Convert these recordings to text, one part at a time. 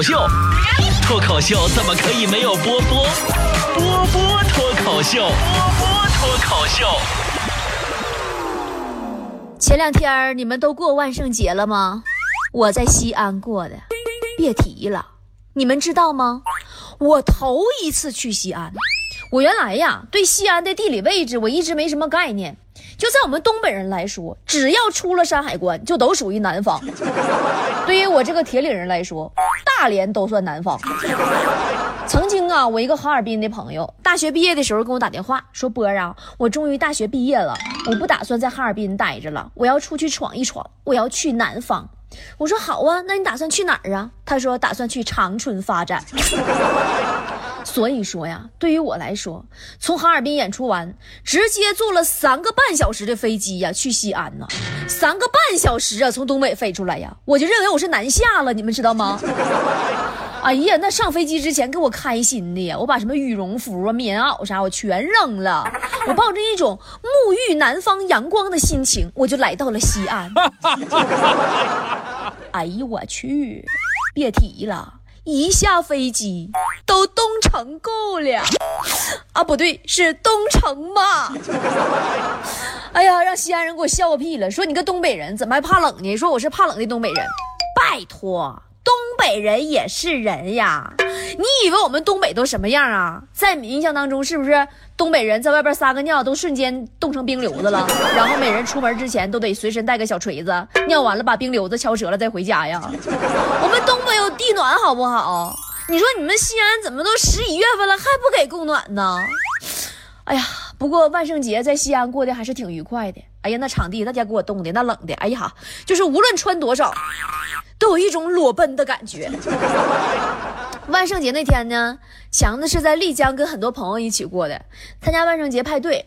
口秀，脱口秀怎么可以没有波波？波波脱口秀，波波脱口秀。前两天你们都过万圣节了吗？我在西安过的，别提了。你们知道吗？我头一次去西安。我原来呀，对西安的地理位置我一直没什么概念。就在我们东北人来说，只要出了山海关，就都属于南方。对于我这个铁岭人来说，大连都算南方。曾经啊，我一个哈尔滨的朋友，大学毕业的时候跟我打电话说：“波啊，我终于大学毕业了，我不打算在哈尔滨待着了，我要出去闯一闯，我要去南方。”我说：“好啊，那你打算去哪儿啊？”他说：“打算去长春发展。”所以说呀，对于我来说，从哈尔滨演出完，直接坐了三个半小时的飞机呀，去西安呢。三个半小时啊，从东北飞出来呀，我就认为我是南下了，你们知道吗？哎呀，那上飞机之前给我开心的呀，我把什么羽绒服啊、棉袄啥我全扔了，我抱着一种沐浴南方阳光的心情，我就来到了西安。哎呀，我去，别提了。一下飞机都冻成够了，啊，不对，是冻成嘛。哎呀，让西安人给我笑个屁了，说你个东北人怎么还怕冷呢？说我是怕冷的东北人，拜托。东北人也是人呀，你以为我们东北都什么样啊？在你印象当中，是不是东北人在外边撒个尿都瞬间冻成冰瘤子了？然后每人出门之前都得随身带个小锤子，尿完了把冰瘤子敲折了再回家呀？我们东北有地暖好不好？你说你们西安怎么都十一月份了还不给供暖呢？哎呀，不过万圣节在西安过得还是挺愉快的。哎呀，那场地那家给我冻的那冷的，哎呀，就是无论穿多少。都有一种裸奔的感觉。万圣节那天呢，强子是在丽江跟很多朋友一起过的，参加万圣节派对。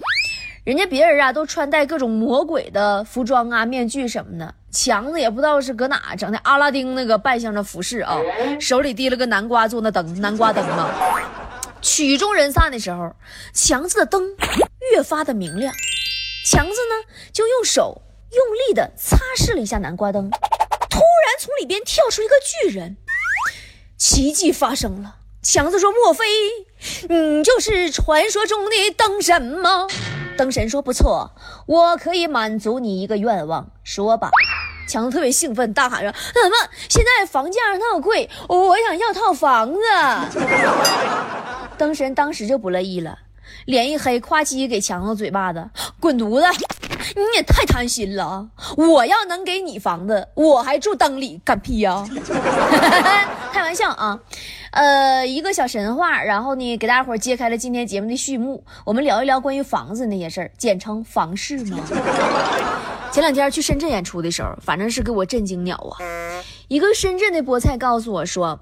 人家别人啊都穿戴各种魔鬼的服装啊、面具什么的，强子也不知道是搁哪整的阿拉丁那个扮相的服饰啊，手里提了个南瓜做那灯，南瓜灯嘛。曲终人散的时候，强子的灯越发的明亮，强子呢就用手用力的擦拭了一下南瓜灯。突然从里边跳出一个巨人，奇迹发生了。强子说：“莫非你就是传说中的灯神吗？”灯神说：“不错，我可以满足你一个愿望。说吧。”强子特别兴奋，大喊着：“怎么现在房价那么贵？我想要套房子。”灯神当时就不乐意了，脸一黑，夸叽给强子嘴巴子：“滚犊子！”你也太贪心了！我要能给你房子，我还住灯里干屁呀？开玩笑啊！呃，一个小神话，然后呢，给大家伙揭开了今天节目的序幕。我们聊一聊关于房子那些事儿，简称房事嘛。前两天去深圳演出的时候，反正是给我震惊鸟啊！一个深圳的菠菜告诉我说，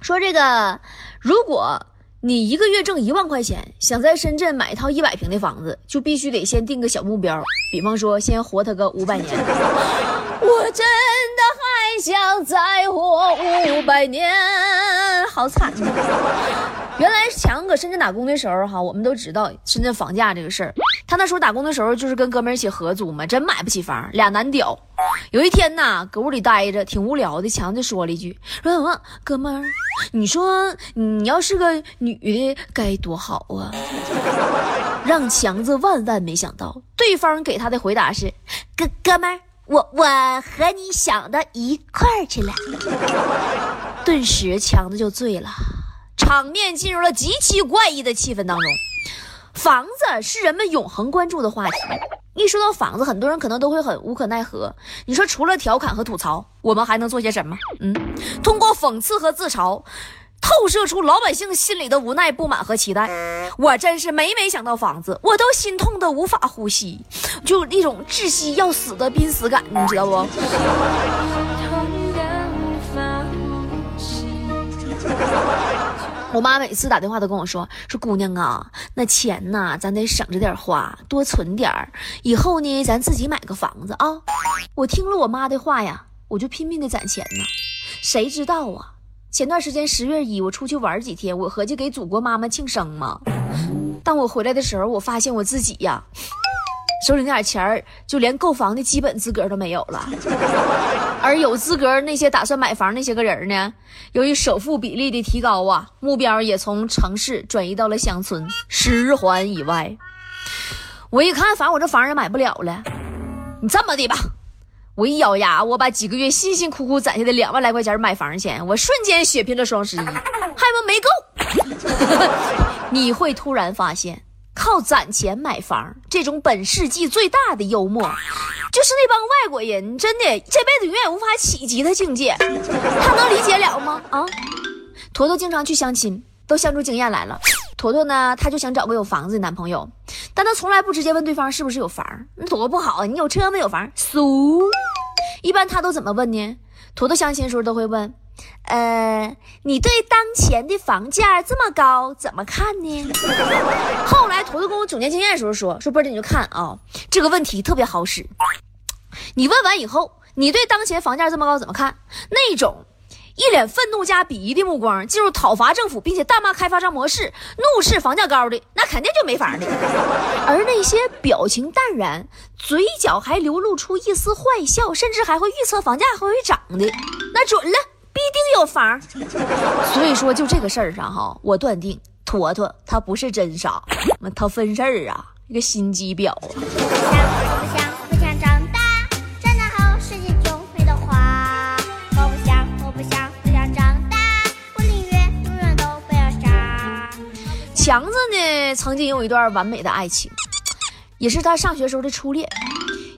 说这个如果。你一个月挣一万块钱，想在深圳买一套一百平的房子，就必须得先定个小目标，比方说先活他个五百年。我真的还想再活五百年，好惨呐！原来强搁深圳打工的时候，哈，我们都知道深圳房价这个事儿。他那时候打工的时候，就是跟哥们一起合租嘛，真买不起房，俩男屌。有一天呐，搁屋里待着挺无聊的，强就说了一句：“说什么哥们儿，你说你要是个女的该多好啊！” 让强子万万没想到，对方给他的回答是：“哥哥们儿，我我和你想的一块儿去了。”顿时强子就醉了。场面进入了极其怪异的气氛当中。房子是人们永恒关注的话题。一说到房子，很多人可能都会很无可奈何。你说除了调侃和吐槽，我们还能做些什么？嗯，通过讽刺和自嘲，透射出老百姓心里的无奈、不满和期待。我真是每每想到房子，我都心痛的无法呼吸，就一种窒息要死的濒死感，你知道不？我妈每次打电话都跟我说：“说姑娘啊，那钱呐，咱得省着点花，多存点儿，以后呢，咱自己买个房子啊。”我听了我妈的话呀，我就拼命的攒钱呢。谁知道啊？前段时间十月一，我出去玩几天，我合计给祖国妈妈庆生嘛。当我回来的时候，我发现我自己呀，手里那点钱儿，就连购房的基本资格都没有了。而有资格那些打算买房那些个人呢，由于首付比例的提高啊，目标也从城市转移到了乡村十环以外。我一看，反正我这房也买不了了。你这么的吧，我一咬牙，我把几个月辛辛苦苦攒下的两万来块钱买房钱，我瞬间血拼了双十一，还不没够。你会突然发现，靠攒钱买房这种本世纪最大的幽默，就是那帮外国人真的这辈子永远无法企及的境界。他能理解了吗？啊，坨坨经常去相亲，都相出经验来了。坨坨呢，他就想找个有房子的男朋友，但他从来不直接问对方是不是有房，那多不好啊！你有车没有房？俗。一般他都怎么问呢？坨坨相亲的时候都会问，呃，你对当前的房价这么高怎么看呢？后来坨坨跟我总结经验的时候说，说波姐你就看啊，这个问题特别好使。你问完以后，你对当前房价这么高怎么看？那种。一脸愤怒加鄙夷的目光进入讨伐政府，并且大骂开发商模式，怒斥房价高的，那肯定就没法的。而那些表情淡然，嘴角还流露出一丝坏笑，甚至还会预测房价还会涨的，那准了，必定有房。所以说，就这个事儿上哈，我断定坨坨他不是真傻，他分事儿啊，一个心机婊啊。强子呢，曾经有一段完美的爱情，也是他上学时候的初恋。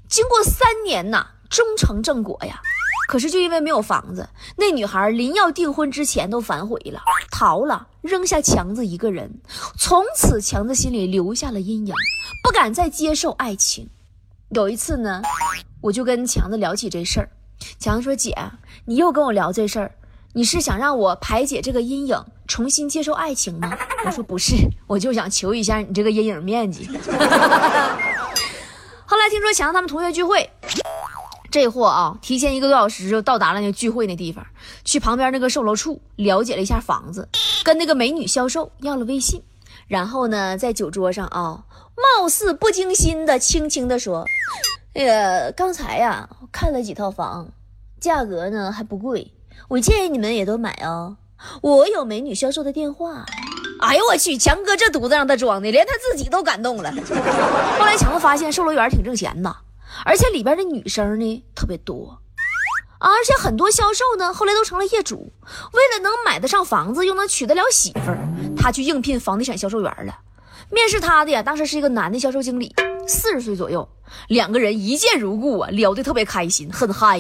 经过三年呐，终成正果呀。可是就因为没有房子，那女孩临要订婚之前都反悔了，逃了，扔下强子一个人。从此，强子心里留下了阴影，不敢再接受爱情。有一次呢，我就跟强子聊起这事儿，强子说：“姐，你又跟我聊这事儿。”你是想让我排解这个阴影，重新接受爱情吗？我说不是，我就想求一下你这个阴影面积。后来听说强子他们同学聚会，这货啊，提前一个多小时就到达了那聚会那地方，去旁边那个售楼处了解了一下房子，跟那个美女销售要了微信，然后呢，在酒桌上啊，貌似不经心的轻轻的说：“那个刚才呀，看了几套房，价格呢还不贵。”我建议你们也都买哦，我有美女销售的电话。哎呦我去，强哥这犊子让他装的，连他自己都感动了。后来强子发现售楼员挺挣钱的，而且里边的女生呢特别多，而且很多销售呢后来都成了业主。为了能买得上房子，又能娶得了媳妇儿，他去应聘房地产销售员了。面试他的呀，当时是一个男的销售经理，四十岁左右。两个人一见如故啊，聊得特别开心，很嗨。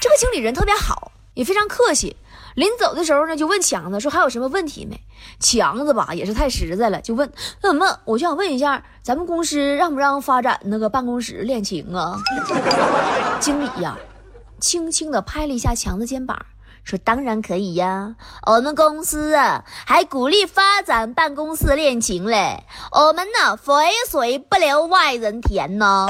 这个经理人特别好。也非常客气，临走的时候呢，就问强子说还有什么问题没？强子吧也是太实在了，就问那什么，我就想问一下，咱们公司让不让发展那个办公室恋情啊？经理呀，轻轻的拍了一下强子肩膀，说当然可以呀，我们公司啊还鼓励发展办公室恋情嘞，我们呢肥水不流外人田呢。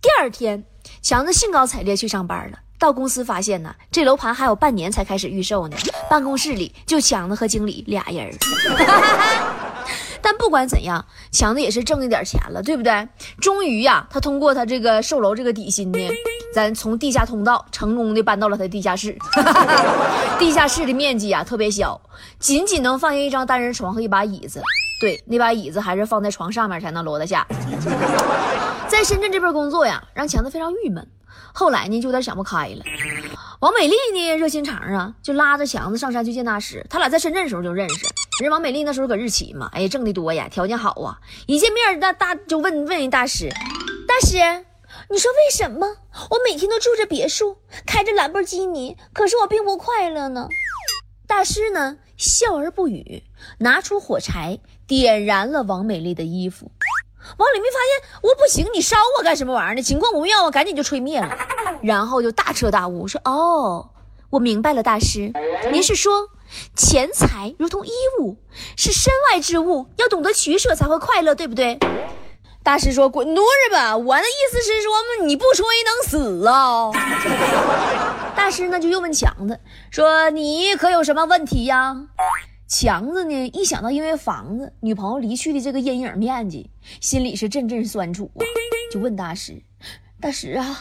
第二天，强子兴高采烈去上班了。到公司发现呢，这楼盘还有半年才开始预售呢。办公室里就强子和经理俩人 但不管怎样，强子也是挣一点钱了，对不对？终于呀，他通过他这个售楼这个底薪呢，咱从地下通道成功的搬到了他地下室。地下室的面积啊特别小，仅仅能放下一张单人床和一把椅子。对，那把椅子还是放在床上面才能摞得下。在深圳这边工作呀，让强子非常郁闷。后来呢，就有点想不开了。王美丽呢，热心肠啊，就拉着强子上山去见大师。他俩在深圳时候就认识。人王美丽那时候搁日企嘛，哎呀，挣的多呀，条件好啊。一见面，那大就问问人大师：“大师，你说为什么我每天都住着别墅，开着兰博基尼，可是我并不快乐呢？”大师呢，笑而不语，拿出火柴点燃了王美丽的衣服。王美丽发现我不行，你烧我干什么玩意儿呢？情况不妙啊，赶紧就吹灭了，然后就大彻大悟说：“哦，我明白了，大师，您是说钱财如同衣物，是身外之物，要懂得取舍才会快乐，对不对？”大师说：“滚犊子吧！我的意思是说，你不吹能死啊！” 大师呢就又问强子说：“你可有什么问题呀？”强子呢，一想到因为房子女朋友离去的这个阴影面积，心里是阵阵酸楚啊，就问大师：“大师啊，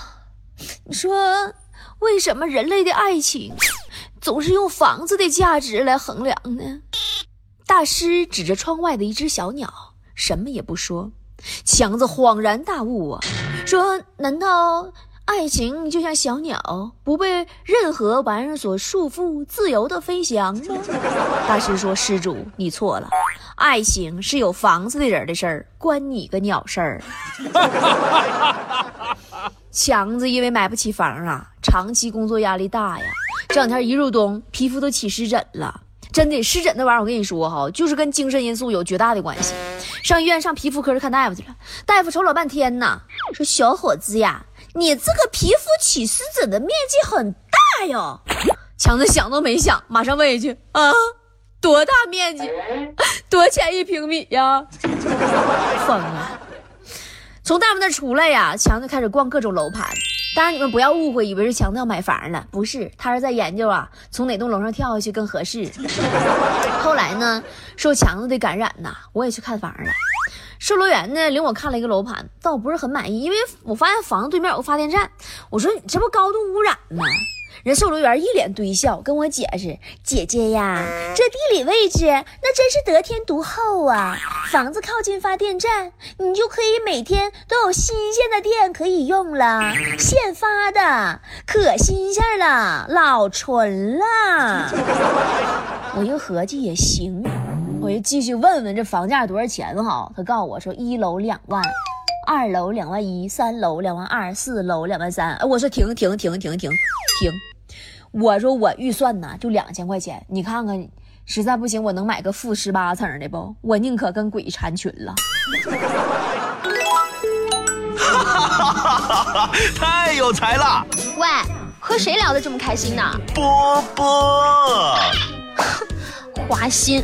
你说为什么人类的爱情总是用房子的价值来衡量呢？大师指着窗外的一只小鸟，什么也不说。强子恍然大悟啊，说：“难道爱情就像小鸟，不被任何玩意儿所束缚，自由的飞翔吗？” 大师说：“施主，你错了，爱情是有房子的人的事儿，关你个鸟事儿。”强子因为买不起房啊，长期工作压力大呀，这两天一入冬，皮肤都起湿疹了。真的湿疹那玩意儿，我跟你说哈，就是跟精神因素有绝大的关系。上医院上皮肤科去看大夫去了，大夫瞅老半天呐，说小伙子呀，你这个皮肤起湿疹的面积很大哟。强子想都没想，马上问一句啊，多大面积？多钱一平米呀？疯了！从大夫那出来呀，强子开始逛各种楼盘。当然，你们不要误会，以为是强子要买房了，不是，他是在研究啊，从哪栋楼上跳下去更合适。后来呢，受强子的感染呐，我也去看房了。售楼员呢领我看了一个楼盘，但我不是很满意，因为我发现房子对面有个发电站，我说你这不高度污染吗？人售楼员一脸堆笑，跟我解释：“姐姐呀，这地理位置那真是得天独厚啊！房子靠近发电站，你就可以每天都有新鲜的电可以用了，现发的，可新鲜了，老纯了。”我又合计也行，我就继续问问这房价多少钱哈。他告诉我说，一楼两万，二楼两万一，三楼两万二，四楼两万三。我说停停停停停停。我说我预算呢就两千块钱，你看看，实在不行我能买个负十八层的不？我宁可跟鬼缠群了。哈哈哈哈哈！太有才了！喂，和谁聊得这么开心呢？波波，花心。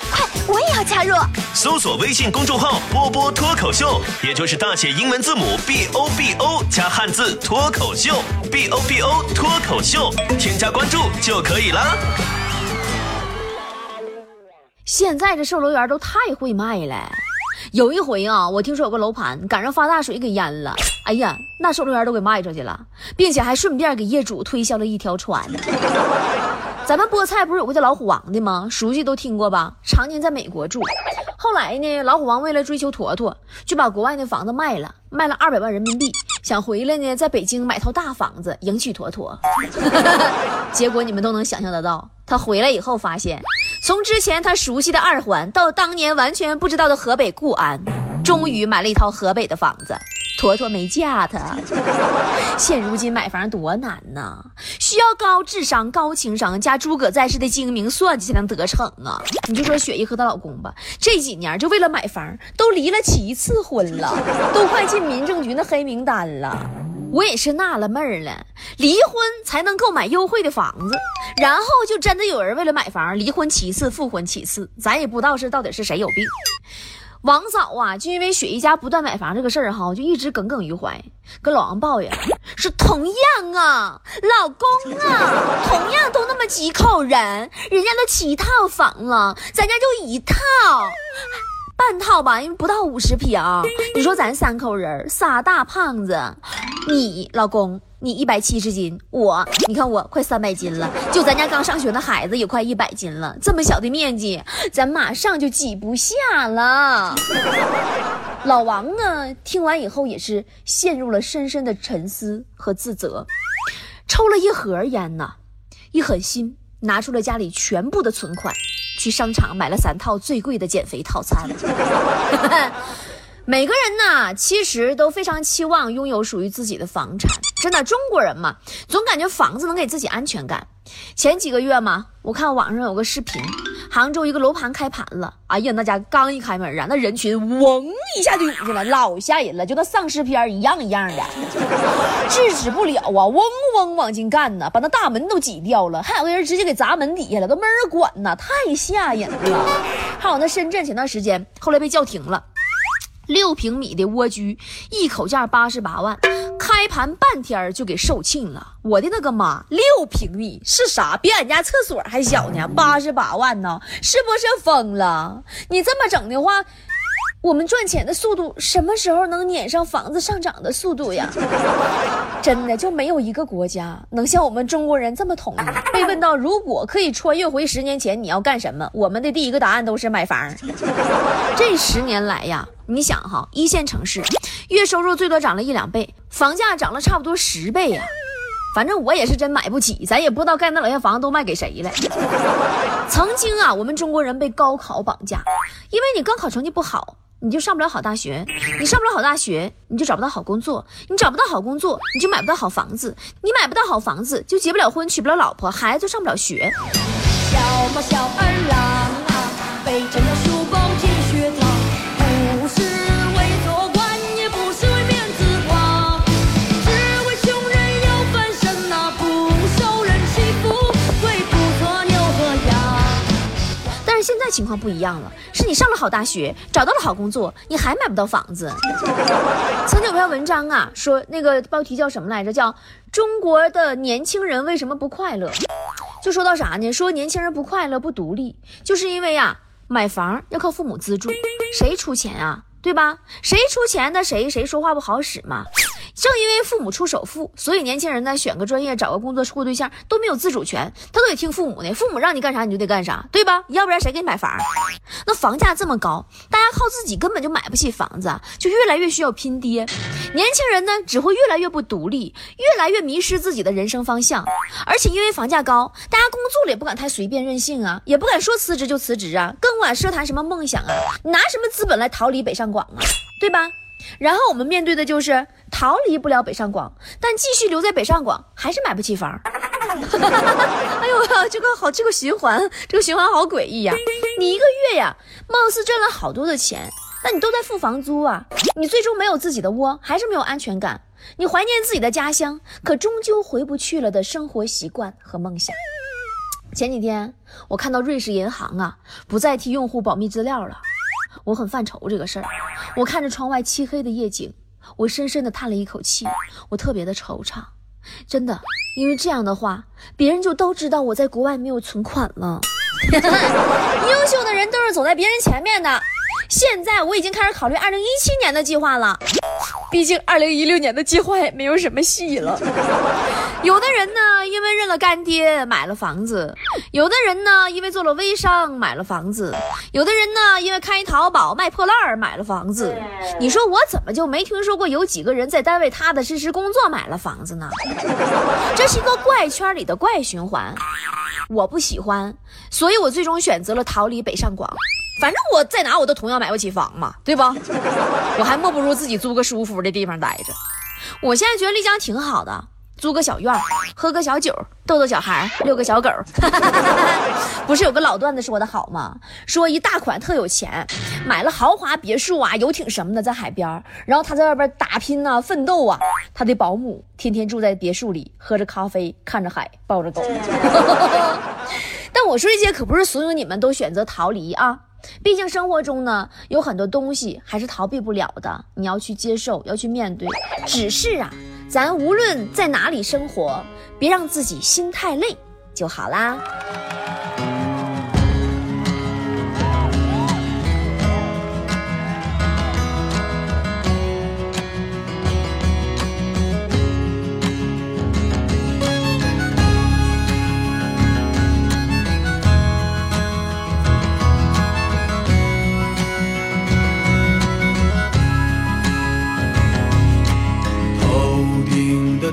我也要加入。搜索微信公众号“波波脱口秀”，也就是大写英文字母 B O B O 加汉字脱口秀 B O B O 脱口秀，添加关注就可以了。现在这售楼员都太会卖了。有一回啊，我听说有个楼盘赶上发大水给淹了，哎呀，那售楼员都给卖出去了，并且还顺便给业主推销了一条船。咱们菠菜不是有个叫老虎王的吗？熟悉都听过吧？常年在美国住，后来呢，老虎王为了追求坨坨，就把国外那房子卖了，卖了二百万人民币，想回来呢，在北京买套大房子迎娶坨坨。结果你们都能想象得到，他回来以后发现，从之前他熟悉的二环到当年完全不知道的河北固安，终于买了一套河北的房子。坨坨没嫁他，现如今买房多难呐，需要高智商、高情商加诸葛在世的精明算计才能得逞啊！你就说雪姨和她老公吧，这几年就为了买房都离了七次婚了，都快进民政局那黑名单了。我也是纳了闷了，离婚才能购买优惠的房子，然后就真的有人为了买房离婚七次、复婚七次，咱也不知道是到底是谁有病。王嫂啊，就因为雪姨家不断买房这个事儿哈，就一直耿耿于怀，跟老王抱怨说：“同样啊，老公啊，同样都那么几口人，人家都七套房了，咱家就一套，半套吧，因为不到五十平。你说咱三口人，仨大胖子，你老公。”你一百七十斤，我你看我快三百斤了，就咱家刚上学的孩子也快一百斤了，这么小的面积，咱马上就挤不下了。老王呢，听完以后也是陷入了深深的沉思和自责，抽了一盒烟呢，一狠心拿出了家里全部的存款，去商场买了三套最贵的减肥套餐。每个人呢，其实都非常期望拥有属于自己的房产。真的，中国人嘛，总感觉房子能给自己安全感。前几个月嘛，我看网上有个视频，杭州一个楼盘开盘了。哎呀，那家刚一开门啊，那人群嗡一下就涌进来，老吓人了，就跟丧尸片一样一样的，制止不了啊，嗡嗡往进干呢，把那大门都挤掉了。还有个人直接给砸门底下了，都没人管呢，太吓人了。还有那深圳前段时间，后来被叫停了。六平米的蜗居，一口价八十八万，开盘半天就给售罄了。我的那个妈，六平米是啥？比俺家厕所还小呢，八十八万呢，是不是疯了？你这么整的话。我们赚钱的速度什么时候能撵上房子上涨的速度呀？真的就没有一个国家能像我们中国人这么统一。被问到如果可以穿越回十年前，你要干什么？我们的第一个答案都是买房。这十年来呀，你想哈，一线城市月收入最多涨了一两倍，房价涨了差不多十倍呀。反正我也是真买不起，咱也不知道盖那老些房子都卖给谁了。曾经啊，我们中国人被高考绑架，因为你高考成绩不好。你就上不了好大学，你上不了好大学，你就找不到好工作，你找不到好工作，你就买不到好房子，你买不到好房子，就结不了婚，娶不了老婆，孩子就上不了学。小猫小二郎啊，背着那书包情况不一样了，是你上了好大学，找到了好工作，你还买不到房子。曾经有篇文章啊，说那个标题叫什么来着？叫中国的年轻人为什么不快乐？就说到啥呢？说年轻人不快乐、不独立，就是因为呀，买房要靠父母资助，谁出钱啊？对吧？谁出钱，那谁谁说话不好使嘛。正因为父母出首付，所以年轻人呢选个专业、找个工作、处个对象都没有自主权，他都得听父母的。父母让你干啥你就得干啥，对吧？要不然谁给你买房？那房价这么高，大家靠自己根本就买不起房子，就越来越需要拼爹。年轻人呢只会越来越不独立，越来越迷失自己的人生方向。而且因为房价高，大家工作了也不敢太随便任性啊，也不敢说辞职就辞职啊，更不敢奢谈什么梦想啊。你拿什么资本来逃离北上广啊？对吧？然后我们面对的就是逃离不了北上广，但继续留在北上广还是买不起房。哎呦，这个好，这个循环，这个循环好诡异呀！你一个月呀，貌似赚了好多的钱，但你都在付房租啊。你最终没有自己的窝，还是没有安全感。你怀念自己的家乡，可终究回不去了的生活习惯和梦想。前几天我看到瑞士银行啊，不再替用户保密资料了。我很犯愁这个事儿，我看着窗外漆黑的夜景，我深深的叹了一口气，我特别的惆怅，真的，因为这样的话，别人就都知道我在国外没有存款了。优秀的人都是走在别人前面的。现在我已经开始考虑二零一七年的计划了，毕竟二零一六年的计划也没有什么戏了。有的人呢，因为认了干爹买了房子；有的人呢，因为做了微商买了房子；有的人呢，因为开淘宝卖破烂儿买了房子。你说我怎么就没听说过有几个人在单位踏踏实实工作买了房子呢？这是一个怪圈里的怪循环，我不喜欢，所以我最终选择了逃离北上广。反正我在哪我都同样买不起房嘛，对吧？我还莫不如自己租个舒服的地方待着。我现在觉得丽江挺好的，租个小院，喝个小酒，逗逗小孩，遛个小狗。不是有个老段子说的好吗？说一大款特有钱，买了豪华别墅啊、游艇什么的在海边，然后他在外边打拼啊、奋斗啊，他的保姆天天住在别墅里，喝着咖啡，看着海，抱着狗。但我说这些可不是所有你们都选择逃离啊。毕竟生活中呢，有很多东西还是逃避不了的，你要去接受，要去面对。只是啊，咱无论在哪里生活，别让自己心太累就好啦。